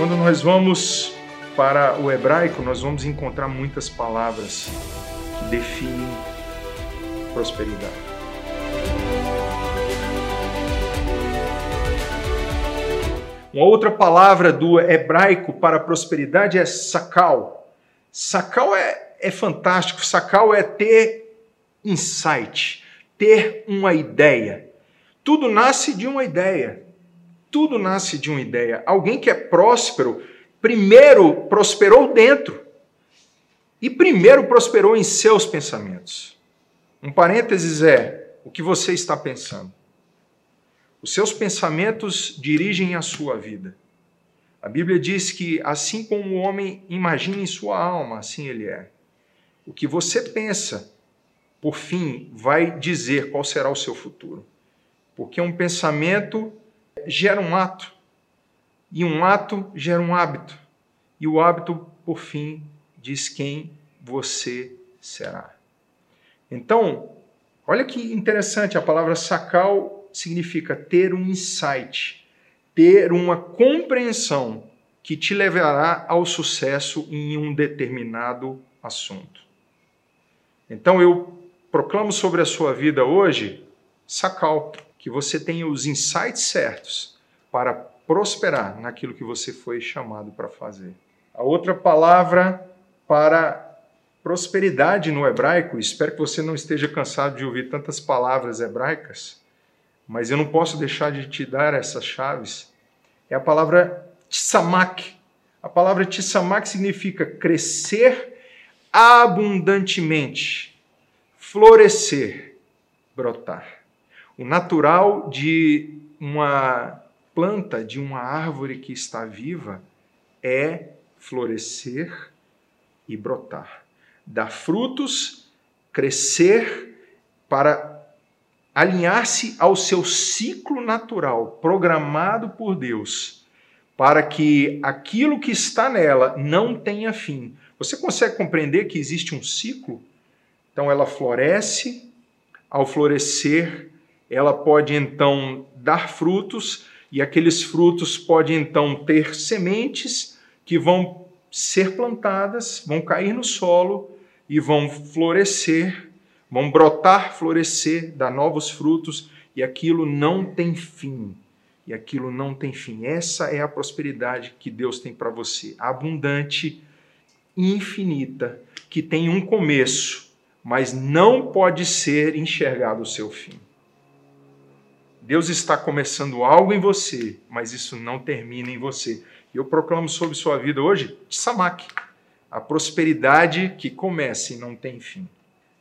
Quando nós vamos para o hebraico, nós vamos encontrar muitas palavras que definem prosperidade. Uma outra palavra do hebraico para prosperidade é sakal. Sakal é, é fantástico. Sakal é ter insight, ter uma ideia. Tudo nasce de uma ideia. Tudo nasce de uma ideia. Alguém que é próspero, primeiro prosperou dentro. E primeiro prosperou em seus pensamentos. Um parênteses é o que você está pensando. Os seus pensamentos dirigem a sua vida. A Bíblia diz que assim como o homem imagina em sua alma, assim ele é. O que você pensa, por fim, vai dizer qual será o seu futuro. Porque um pensamento gera um ato, e um ato gera um hábito, e o hábito, por fim, diz quem você será. Então, olha que interessante a palavra sacal significa ter um insight, ter uma compreensão que te levará ao sucesso em um determinado assunto. Então eu proclamo sobre a sua vida hoje, Sacal, que você tenha os insights certos para prosperar naquilo que você foi chamado para fazer. A outra palavra para prosperidade no hebraico, espero que você não esteja cansado de ouvir tantas palavras hebraicas, mas eu não posso deixar de te dar essas chaves, é a palavra tsamak. A palavra tsamak significa crescer abundantemente, florescer, brotar. O natural de uma planta, de uma árvore que está viva, é florescer e brotar. Dar frutos, crescer para alinhar-se ao seu ciclo natural, programado por Deus, para que aquilo que está nela não tenha fim. Você consegue compreender que existe um ciclo? Então ela floresce, ao florescer, ela pode então dar frutos, e aqueles frutos podem então ter sementes que vão ser plantadas, vão cair no solo e vão florescer vão brotar, florescer, dar novos frutos, e aquilo não tem fim. E aquilo não tem fim. Essa é a prosperidade que Deus tem para você, abundante, infinita, que tem um começo, mas não pode ser enxergado o seu fim. Deus está começando algo em você, mas isso não termina em você. E eu proclamo sobre sua vida hoje, Tsamak, a prosperidade que começa e não tem fim.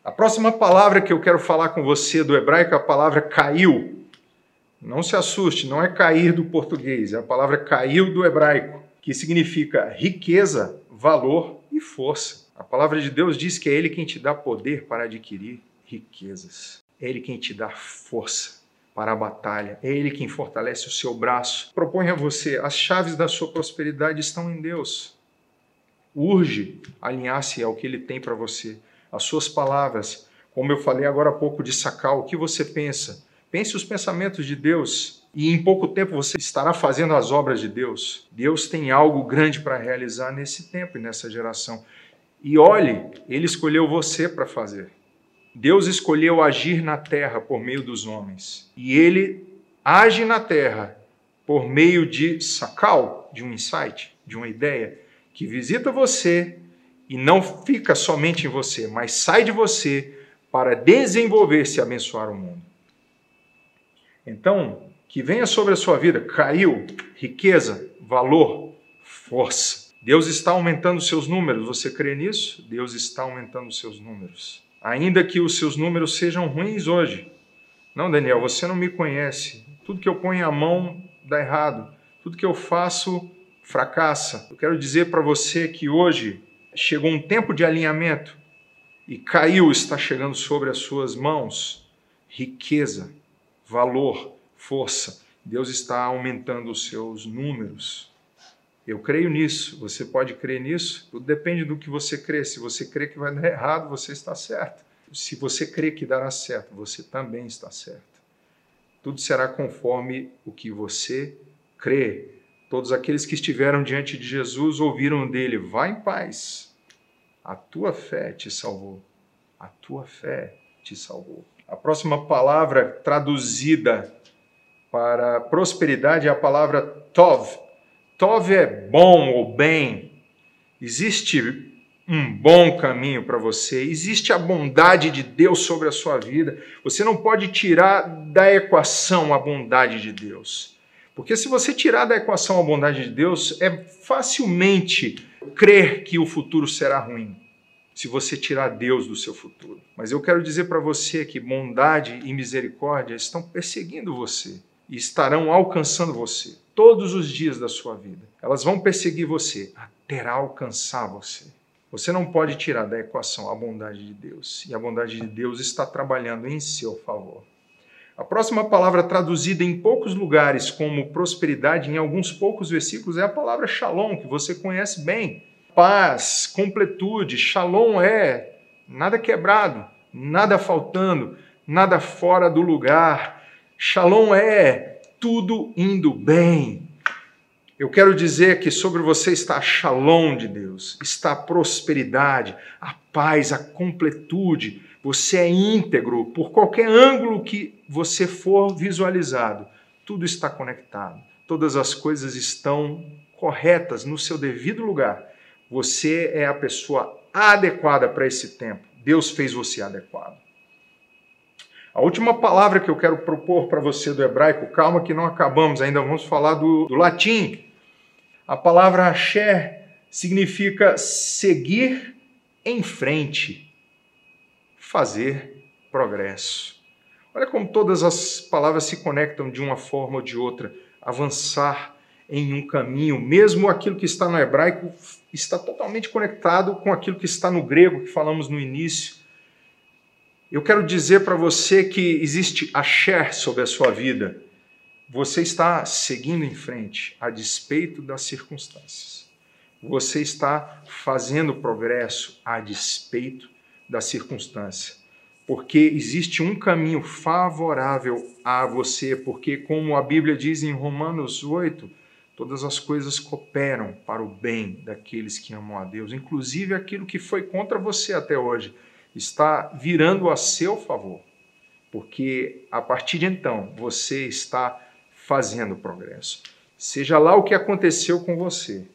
A próxima palavra que eu quero falar com você do hebraico é a palavra caiu. Não se assuste, não é cair do português, é a palavra caiu do hebraico, que significa riqueza, valor e força. A palavra de Deus diz que é Ele quem te dá poder para adquirir riquezas. É Ele quem te dá força para a batalha. É Ele quem fortalece o seu braço. Proponho a você, as chaves da sua prosperidade estão em Deus. Urge alinhar-se ao que Ele tem para você as suas palavras. Como eu falei agora há pouco de sacar o que você pensa. Pense os pensamentos de Deus e em pouco tempo você estará fazendo as obras de Deus. Deus tem algo grande para realizar nesse tempo e nessa geração. E olhe, Ele escolheu você para fazer. Deus escolheu agir na terra por meio dos homens. E Ele age na terra por meio de sacal, de um insight, de uma ideia, que visita você e não fica somente em você, mas sai de você para desenvolver-se e abençoar o mundo. Então, que venha sobre a sua vida caiu riqueza, valor, força. Deus está aumentando seus números. Você crê nisso? Deus está aumentando seus números. Ainda que os seus números sejam ruins hoje. Não, Daniel, você não me conhece. Tudo que eu ponho a mão dá errado. Tudo que eu faço fracassa. Eu quero dizer para você que hoje chegou um tempo de alinhamento e caiu, está chegando sobre as suas mãos riqueza, valor, força. Deus está aumentando os seus números. Eu creio nisso. Você pode crer nisso? Tudo depende do que você crê. Se você crê que vai dar errado, você está certo. Se você crê que dará certo, você também está certo. Tudo será conforme o que você crê. Todos aqueles que estiveram diante de Jesus ouviram dele: Vá em paz, a tua fé te salvou. A tua fé te salvou. A próxima palavra traduzida para prosperidade é a palavra tov. Tov é bom ou bem. Existe um bom caminho para você, existe a bondade de Deus sobre a sua vida. Você não pode tirar da equação a bondade de Deus. Porque se você tirar da equação a bondade de Deus, é facilmente crer que o futuro será ruim. Se você tirar Deus do seu futuro. Mas eu quero dizer para você que bondade e misericórdia estão perseguindo você e estarão alcançando você todos os dias da sua vida. Elas vão perseguir você até alcançar você. Você não pode tirar da equação a bondade de Deus, e a bondade de Deus está trabalhando em seu favor. A próxima palavra traduzida em poucos lugares como prosperidade, em alguns poucos versículos, é a palavra shalom, que você conhece bem. Paz, completude, shalom é nada quebrado, nada faltando, nada fora do lugar. Shalom é tudo indo bem, eu quero dizer que sobre você está a shalom de Deus, está a prosperidade, a paz, a completude. Você é íntegro por qualquer ângulo que você for visualizado. Tudo está conectado. Todas as coisas estão corretas no seu devido lugar. Você é a pessoa adequada para esse tempo. Deus fez você adequado. A última palavra que eu quero propor para você do hebraico, calma que não acabamos, ainda vamos falar do, do latim, a palavra axé significa seguir em frente, fazer progresso. Olha como todas as palavras se conectam de uma forma ou de outra, avançar em um caminho, mesmo aquilo que está no hebraico está totalmente conectado com aquilo que está no grego que falamos no início. Eu quero dizer para você que existe axé sobre a sua vida você está seguindo em frente a despeito das circunstâncias. Você está fazendo progresso a despeito da circunstância. Porque existe um caminho favorável a você, porque, como a Bíblia diz em Romanos 8, todas as coisas cooperam para o bem daqueles que amam a Deus, inclusive aquilo que foi contra você até hoje, está virando a seu favor. Porque a partir de então você está fazendo progresso. Seja lá o que aconteceu com você,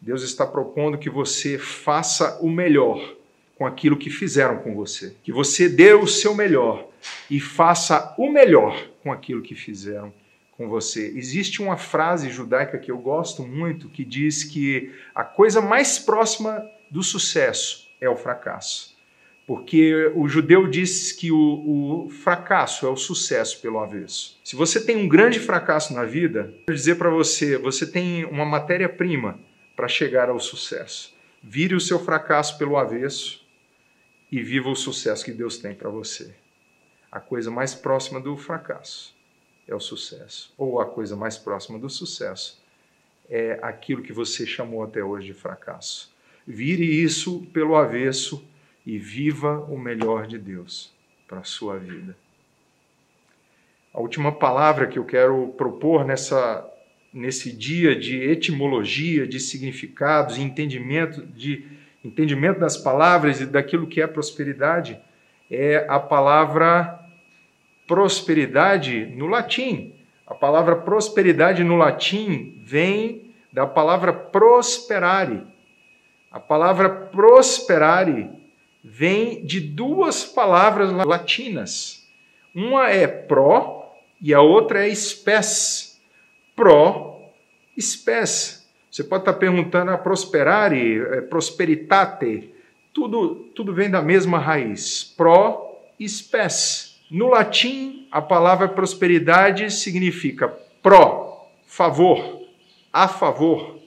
Deus está propondo que você faça o melhor com aquilo que fizeram com você. Que você dê o seu melhor e faça o melhor com aquilo que fizeram com você. Existe uma frase judaica que eu gosto muito que diz que a coisa mais próxima do sucesso é o fracasso. Porque o judeu diz que o, o, fracasso é o sucesso pelo avesso. Se você tem um grande fracasso na vida, eu dizer para você, você tem uma matéria-prima para chegar ao sucesso. Vire o seu fracasso pelo avesso e viva o sucesso que Deus tem para você. A coisa mais próxima do fracasso é o sucesso, ou a coisa mais próxima do sucesso é aquilo que você chamou até hoje de fracasso. Vire isso pelo avesso e viva o melhor de Deus para a sua vida. A última palavra que eu quero propor nessa, nesse dia de etimologia, de significados, entendimento, de entendimento das palavras e daquilo que é prosperidade é a palavra prosperidade no latim. A palavra prosperidade no latim vem da palavra prosperare. A palavra prosperare vem de duas palavras latinas. Uma é pro e a outra é spes. Pro, spes. Você pode estar perguntando a prosperare, é, prosperitate. Tudo, tudo vem da mesma raiz. Pro, spes. No latim, a palavra prosperidade significa pro, favor, a favor.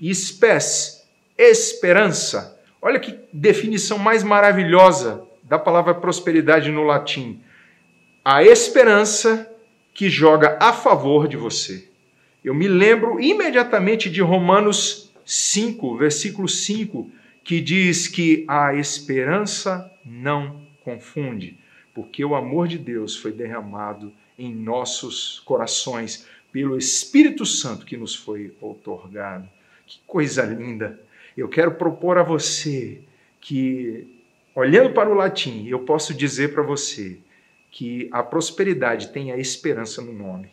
Spes, esperança Olha que definição mais maravilhosa da palavra prosperidade no latim. A esperança que joga a favor de você. Eu me lembro imediatamente de Romanos 5, versículo 5, que diz que a esperança não confunde, porque o amor de Deus foi derramado em nossos corações pelo Espírito Santo que nos foi outorgado. Que coisa linda! Eu quero propor a você que, olhando para o latim, eu posso dizer para você que a prosperidade tem a esperança no nome.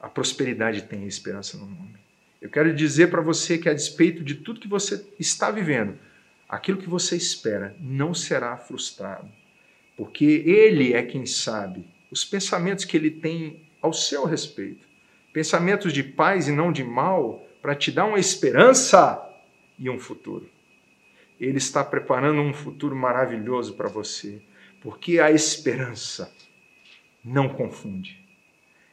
A prosperidade tem a esperança no nome. Eu quero dizer para você que, a despeito de tudo que você está vivendo, aquilo que você espera não será frustrado, porque Ele é quem sabe os pensamentos que Ele tem ao seu respeito pensamentos de paz e não de mal, para te dar uma esperança e um futuro. Ele está preparando um futuro maravilhoso para você, porque a esperança não confunde.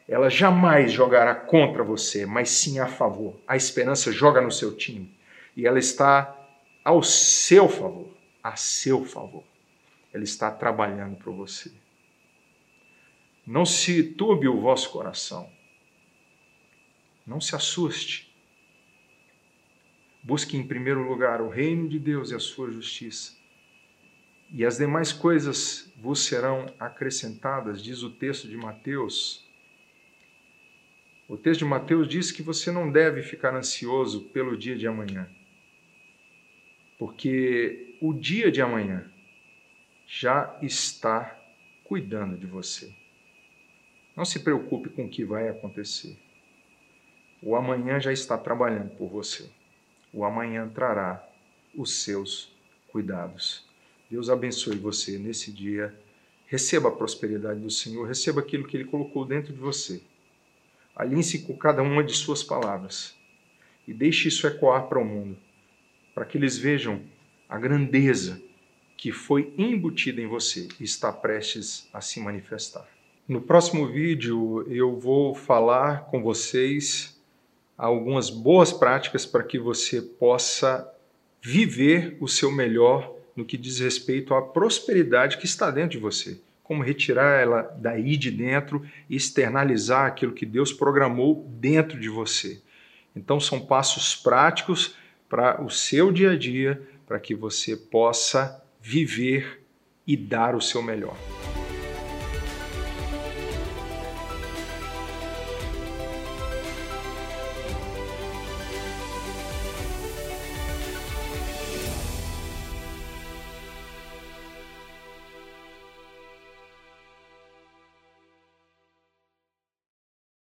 Ela jamais jogará contra você, mas sim a favor. A esperança joga no seu time e ela está ao seu favor, a seu favor. Ela está trabalhando para você. Não se turbe o vosso coração. Não se assuste. Busque em primeiro lugar o reino de Deus e a sua justiça. E as demais coisas vos serão acrescentadas, diz o texto de Mateus. O texto de Mateus diz que você não deve ficar ansioso pelo dia de amanhã, porque o dia de amanhã já está cuidando de você. Não se preocupe com o que vai acontecer. O amanhã já está trabalhando por você. O amanhã trará os seus cuidados. Deus abençoe você nesse dia. Receba a prosperidade do Senhor, receba aquilo que Ele colocou dentro de você. Alinhe-se com cada uma de suas palavras e deixe isso ecoar para o mundo, para que eles vejam a grandeza que foi embutida em você e está prestes a se manifestar. No próximo vídeo eu vou falar com vocês algumas boas práticas para que você possa viver o seu melhor no que diz respeito à prosperidade que está dentro de você. Como retirar ela daí de dentro e externalizar aquilo que Deus programou dentro de você. Então, são passos práticos para o seu dia a dia, para que você possa viver e dar o seu melhor.